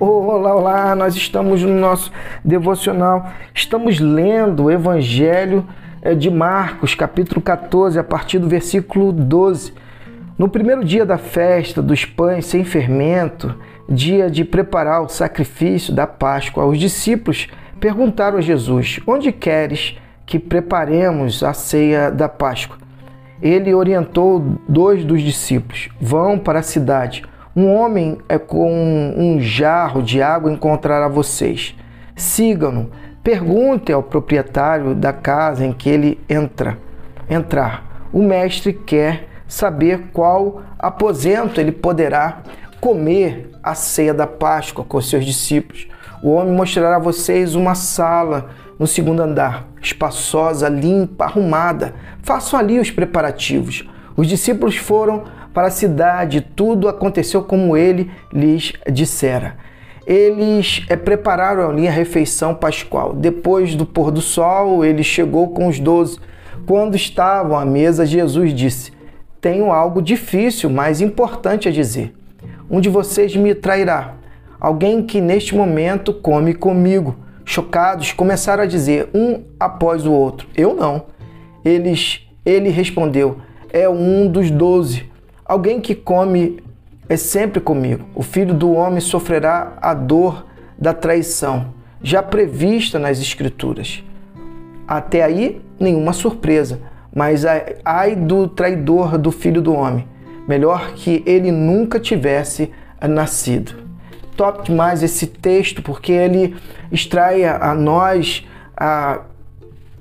Olá, olá, nós estamos no nosso devocional, estamos lendo o Evangelho eh, de Marcos, capítulo 14, a partir do versículo 12. No primeiro dia da festa dos pães sem fermento, dia de preparar o sacrifício da Páscoa, os discípulos perguntaram a Jesus: Onde queres que preparemos a ceia da Páscoa? Ele orientou dois dos discípulos: Vão para a cidade um homem é com um jarro de água encontrará vocês. Sigam-no. Pergunte ao proprietário da casa em que ele entra. Entrar. O mestre quer saber qual aposento ele poderá comer a ceia da Páscoa com seus discípulos. O homem mostrará a vocês uma sala no segundo andar, espaçosa, limpa, arrumada. Façam ali os preparativos. Os discípulos foram para a cidade, tudo aconteceu como ele lhes dissera. Eles é, prepararam ali a refeição pascual. Depois do pôr do sol, ele chegou com os doze. Quando estavam à mesa, Jesus disse: Tenho algo difícil, mas importante a dizer. Um de vocês me trairá. Alguém que neste momento come comigo. Chocados, começaram a dizer um após o outro: Eu não. Eles, ele respondeu: É um dos doze Alguém que come é sempre comigo. O filho do homem sofrerá a dor da traição, já prevista nas Escrituras. Até aí, nenhuma surpresa, mas ai do traidor do filho do homem. Melhor que ele nunca tivesse nascido. Top demais esse texto, porque ele extrai a nós a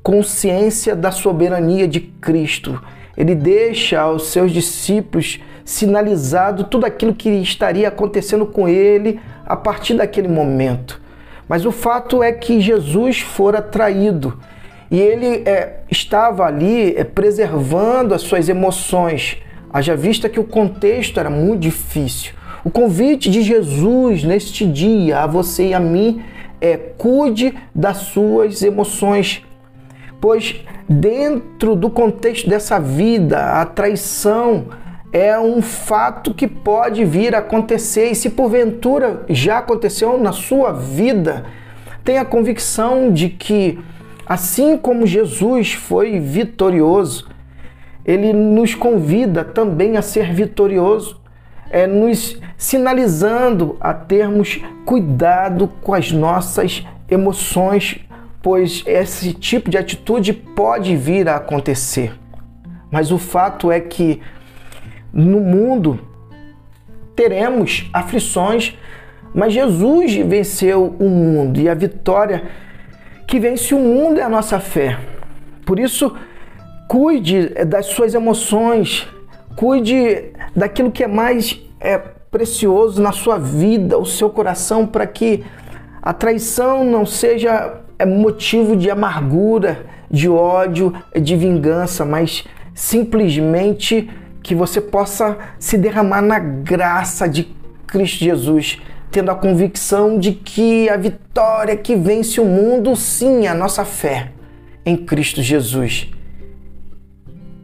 consciência da soberania de Cristo ele deixa aos seus discípulos sinalizado tudo aquilo que estaria acontecendo com ele a partir daquele momento. Mas o fato é que Jesus fora traído e ele é, estava ali é, preservando as suas emoções, haja vista que o contexto era muito difícil. O convite de Jesus neste dia a você e a mim é cuide das suas emoções, pois dentro do contexto dessa vida, a traição é um fato que pode vir a acontecer. E se porventura já aconteceu na sua vida, tenha convicção de que assim como Jesus foi vitorioso, ele nos convida também a ser vitorioso, é nos sinalizando a termos cuidado com as nossas emoções pois esse tipo de atitude pode vir a acontecer. Mas o fato é que no mundo teremos aflições, mas Jesus venceu o mundo e a vitória que vence o mundo é a nossa fé. Por isso, cuide das suas emoções, cuide daquilo que é mais é, precioso na sua vida, o seu coração, para que a traição não seja é motivo de amargura, de ódio, de vingança, mas simplesmente que você possa se derramar na graça de Cristo Jesus, tendo a convicção de que a vitória que vence o mundo, sim, é a nossa fé em Cristo Jesus.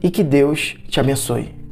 E que Deus te abençoe.